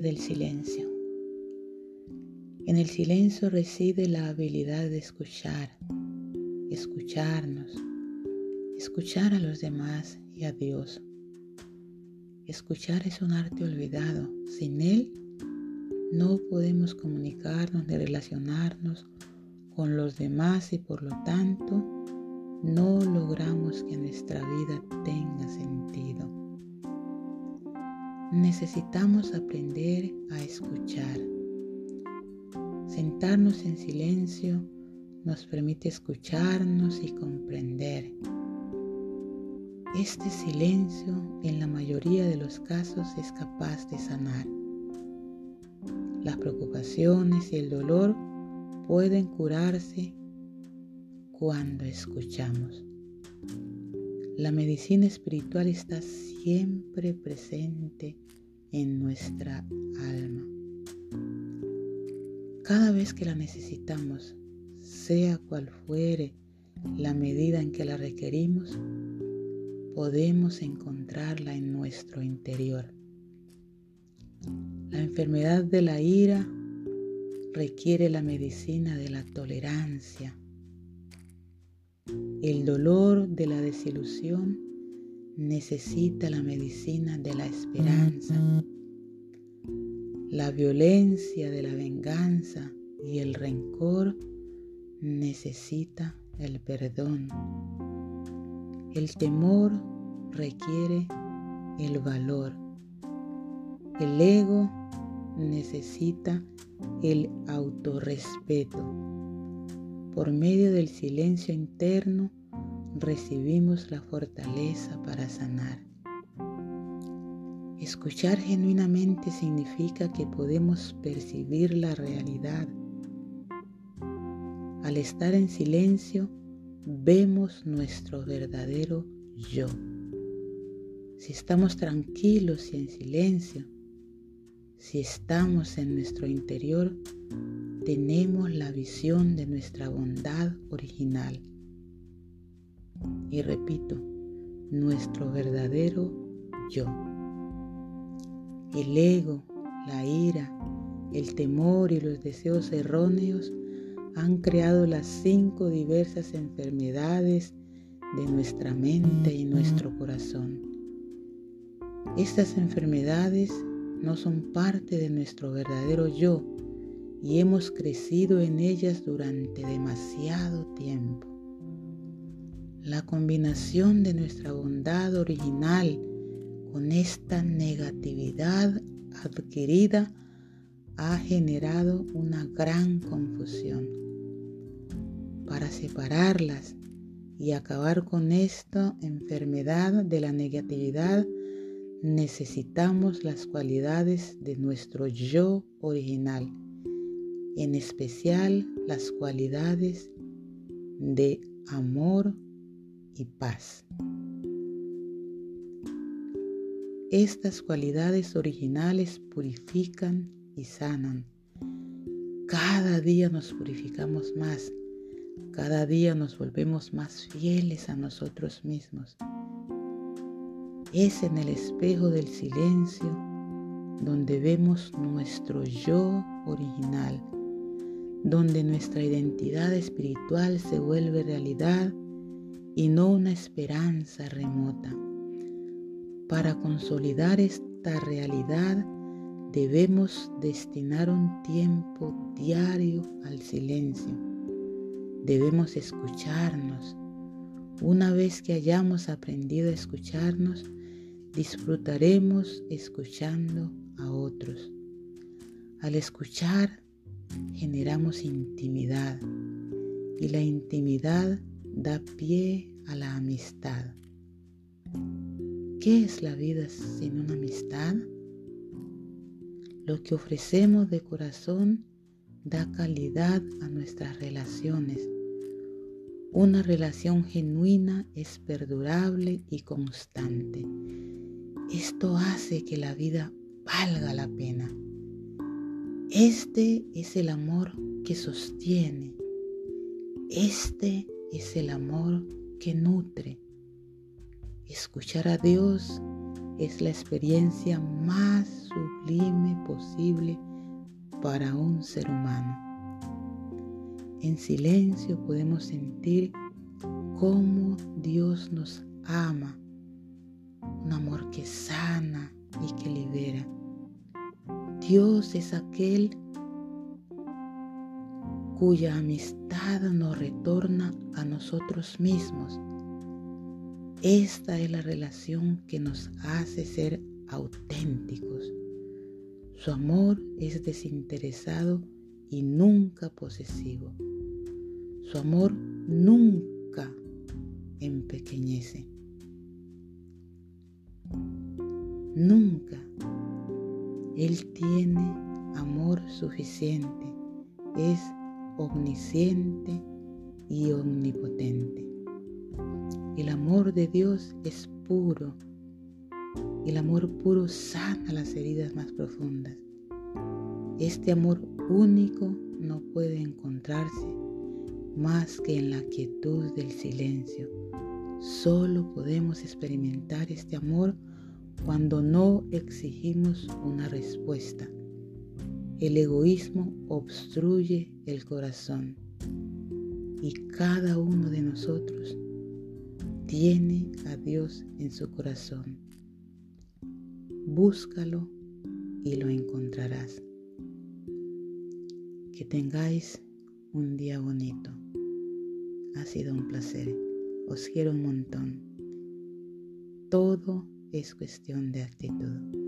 del silencio. En el silencio reside la habilidad de escuchar, escucharnos, escuchar a los demás y a Dios. Escuchar es un arte olvidado. Sin él no podemos comunicarnos ni relacionarnos con los demás y por lo tanto no logramos que nuestra vida tenga sentido. Necesitamos aprender a escuchar. Sentarnos en silencio nos permite escucharnos y comprender. Este silencio en la mayoría de los casos es capaz de sanar. Las preocupaciones y el dolor pueden curarse cuando escuchamos. La medicina espiritual está siempre presente en nuestra alma. Cada vez que la necesitamos, sea cual fuere la medida en que la requerimos, podemos encontrarla en nuestro interior. La enfermedad de la ira requiere la medicina de la tolerancia. El dolor de la desilusión necesita la medicina de la esperanza. La violencia de la venganza y el rencor necesita el perdón. El temor requiere el valor. El ego necesita el autorrespeto. Por medio del silencio interno recibimos la fortaleza para sanar. Escuchar genuinamente significa que podemos percibir la realidad. Al estar en silencio, vemos nuestro verdadero yo. Si estamos tranquilos y en silencio, si estamos en nuestro interior, tenemos la visión de nuestra bondad original. Y repito, nuestro verdadero yo. El ego, la ira, el temor y los deseos erróneos han creado las cinco diversas enfermedades de nuestra mente y nuestro corazón. Estas enfermedades no son parte de nuestro verdadero yo y hemos crecido en ellas durante demasiado tiempo. La combinación de nuestra bondad original con esta negatividad adquirida ha generado una gran confusión. Para separarlas y acabar con esta enfermedad de la negatividad, necesitamos las cualidades de nuestro yo original, en especial las cualidades de amor y paz. Estas cualidades originales purifican y sanan. Cada día nos purificamos más, cada día nos volvemos más fieles a nosotros mismos es en el espejo del silencio donde vemos nuestro yo original, donde nuestra identidad espiritual se vuelve realidad y no una esperanza remota. Para consolidar esta realidad debemos destinar un tiempo diario al silencio. Debemos escucharnos. Una vez que hayamos aprendido a escucharnos, disfrutaremos escuchando a otros. Al escuchar generamos intimidad y la intimidad da pie a la amistad. ¿Qué es la vida sin una amistad? Lo que ofrecemos de corazón da calidad a nuestras relaciones. Una relación genuina es perdurable y constante esto hace que la vida valga la pena. Este es el amor que sostiene. Este es el amor que nutre. Escuchar a Dios es la experiencia más sublime posible para un ser humano. En silencio podemos sentir cómo Dios nos ama, un amor que sana y que libera. Dios es aquel cuya amistad nos retorna a nosotros mismos. Esta es la relación que nos hace ser auténticos. Su amor es desinteresado y nunca posesivo. Su amor nunca empequeñece. Nunca. Él tiene amor suficiente. Es omnisciente y omnipotente. El amor de Dios es puro. El amor puro sana las heridas más profundas. Este amor único no puede encontrarse más que en la quietud del silencio. Solo podemos experimentar este amor cuando no exigimos una respuesta. El egoísmo obstruye el corazón y cada uno de nosotros tiene a Dios en su corazón. Búscalo y lo encontrarás. Que tengáis un día bonito. Ha sido un placer. Os quiero un montón. Todo es cuestión de actitud.